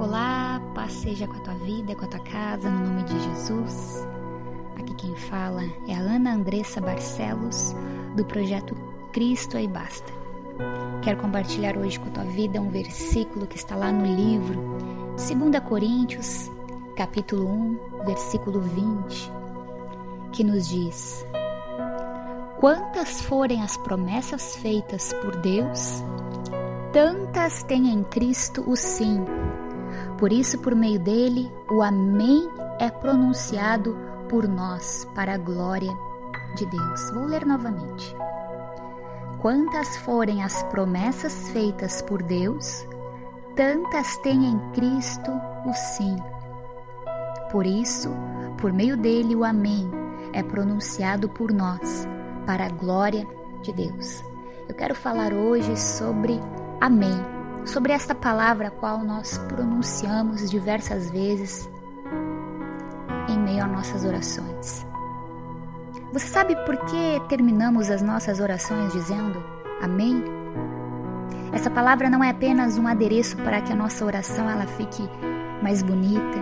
Olá, paz seja com a tua vida, com a tua casa, no nome de Jesus. Aqui quem fala é a Ana Andressa Barcelos, do projeto Cristo aí Basta. Quero compartilhar hoje com a tua vida um versículo que está lá no livro 2 Coríntios, capítulo 1, versículo 20, que nos diz: Quantas forem as promessas feitas por Deus, tantas tem em Cristo o sim por isso, por meio dele, o Amém é pronunciado por nós para a glória de Deus. Vou ler novamente. Quantas forem as promessas feitas por Deus, tantas tem em Cristo o sim. Por isso, por meio dele, o Amém é pronunciado por nós para a glória de Deus. Eu quero falar hoje sobre Amém sobre esta palavra a qual nós pronunciamos diversas vezes em meio a nossas orações. Você sabe por que terminamos as nossas orações dizendo Amém? Essa palavra não é apenas um adereço para que a nossa oração ela fique mais bonita.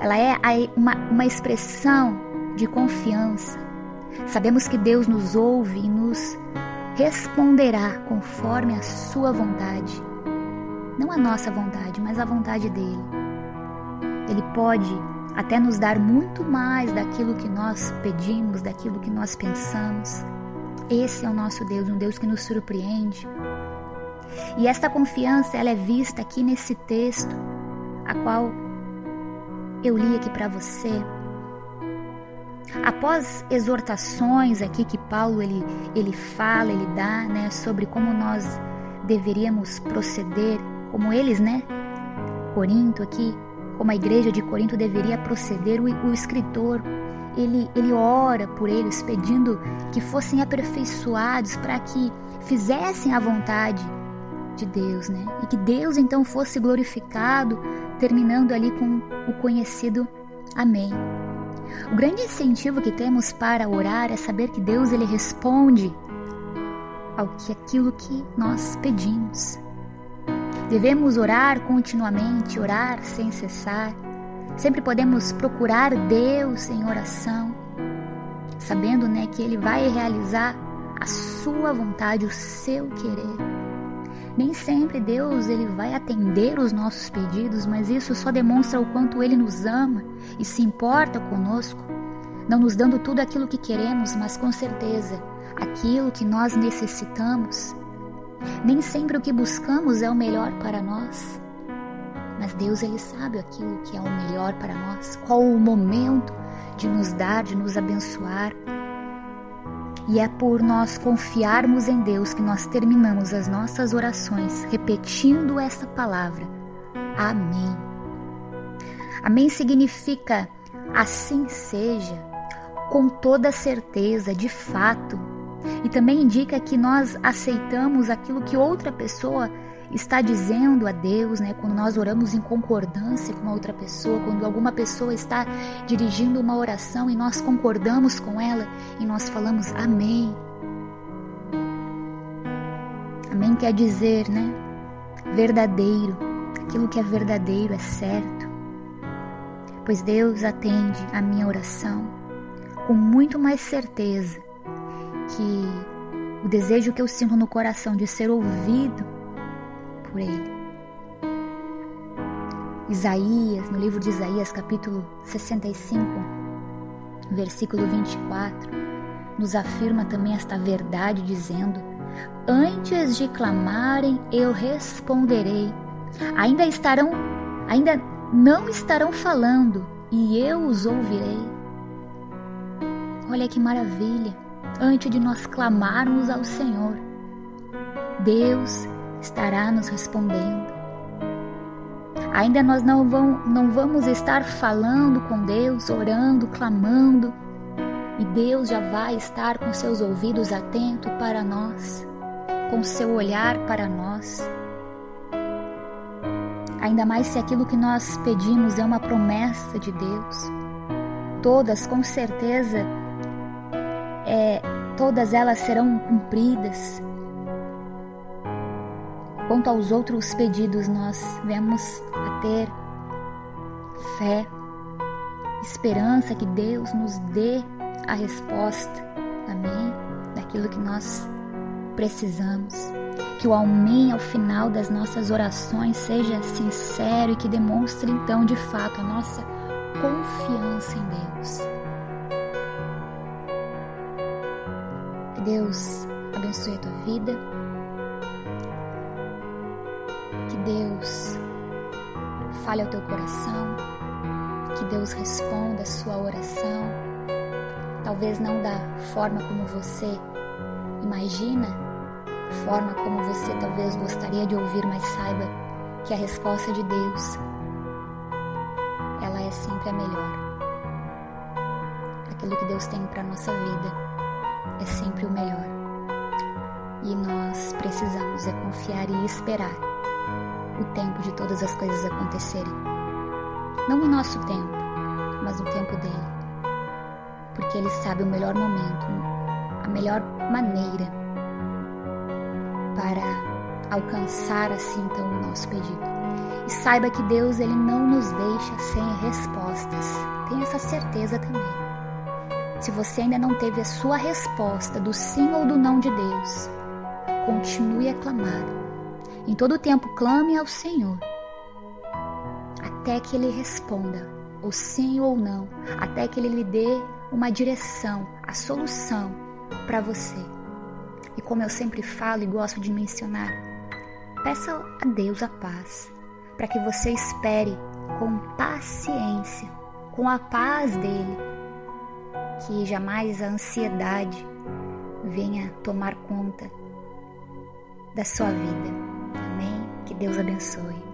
Ela é uma, uma expressão de confiança. Sabemos que Deus nos ouve e nos responderá conforme a sua vontade não a nossa vontade, mas a vontade dele. Ele pode até nos dar muito mais daquilo que nós pedimos, daquilo que nós pensamos. Esse é o nosso Deus, um Deus que nos surpreende. E esta confiança ela é vista aqui nesse texto, a qual eu li aqui para você. Após exortações aqui que Paulo ele, ele fala, ele dá, né, sobre como nós deveríamos proceder como eles, né? Corinto aqui, como a igreja de Corinto deveria proceder, o, o escritor ele, ele ora por eles, pedindo que fossem aperfeiçoados para que fizessem a vontade de Deus, né? E que Deus então fosse glorificado, terminando ali com o conhecido Amém. O grande incentivo que temos para orar é saber que Deus ele responde ao que aquilo que nós pedimos. Devemos orar continuamente, orar sem cessar. Sempre podemos procurar Deus em oração, sabendo, né, que ele vai realizar a sua vontade, o seu querer. Nem sempre Deus ele vai atender os nossos pedidos, mas isso só demonstra o quanto ele nos ama e se importa conosco, não nos dando tudo aquilo que queremos, mas com certeza aquilo que nós necessitamos nem sempre o que buscamos é o melhor para nós. Mas Deus ele sabe aquilo que é o melhor para nós, qual o momento de nos dar, de nos abençoar. E é por nós confiarmos em Deus que nós terminamos as nossas orações repetindo essa palavra. Amém. Amém significa assim seja, com toda certeza, de fato, e também indica que nós aceitamos aquilo que outra pessoa está dizendo a Deus, né? Quando nós oramos em concordância com outra pessoa, quando alguma pessoa está dirigindo uma oração e nós concordamos com ela e nós falamos amém. Amém quer dizer, né? Verdadeiro. Aquilo que é verdadeiro é certo. Pois Deus atende a minha oração com muito mais certeza que o desejo que eu sinto no coração de ser ouvido por Ele. Isaías, no livro de Isaías, capítulo 65, versículo 24, nos afirma também esta verdade, dizendo: Antes de clamarem, eu responderei. Ainda estarão, ainda não estarão falando, e eu os ouvirei. Olha que maravilha! Antes de nós clamarmos ao Senhor, Deus estará nos respondendo. Ainda nós não, vão, não vamos estar falando com Deus, orando, clamando, e Deus já vai estar com seus ouvidos atentos para nós, com seu olhar para nós. Ainda mais se aquilo que nós pedimos é uma promessa de Deus. Todas, com certeza, é, todas elas serão cumpridas. Quanto aos outros pedidos, nós vemos a ter fé, esperança que Deus nos dê a resposta, amém? Daquilo que nós precisamos. Que o amém ao final das nossas orações seja sincero e que demonstre então de fato a nossa confiança em Deus. Deus abençoe a tua vida. Que Deus fale ao teu coração. Que Deus responda a sua oração. Talvez não da forma como você imagina, forma como você talvez gostaria de ouvir, mas saiba que a resposta de Deus ela é sempre a melhor. Aquilo que Deus tem para nossa vida é sempre o melhor. E nós precisamos é confiar e esperar o tempo de todas as coisas acontecerem. Não o nosso tempo, mas o tempo dele. Porque ele sabe o melhor momento, a melhor maneira para alcançar assim então o nosso pedido. E saiba que Deus ele não nos deixa sem respostas. Tenha essa certeza também. Se você ainda não teve a sua resposta do sim ou do não de Deus, continue a clamar. Em todo tempo clame ao Senhor, até que ele responda, ou sim ou não, até que ele lhe dê uma direção, a solução para você. E como eu sempre falo e gosto de mencionar, peça a Deus a paz para que você espere com paciência, com a paz dele, que jamais a ansiedade venha tomar conta da sua vida. Amém? Que Deus abençoe.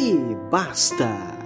e basta.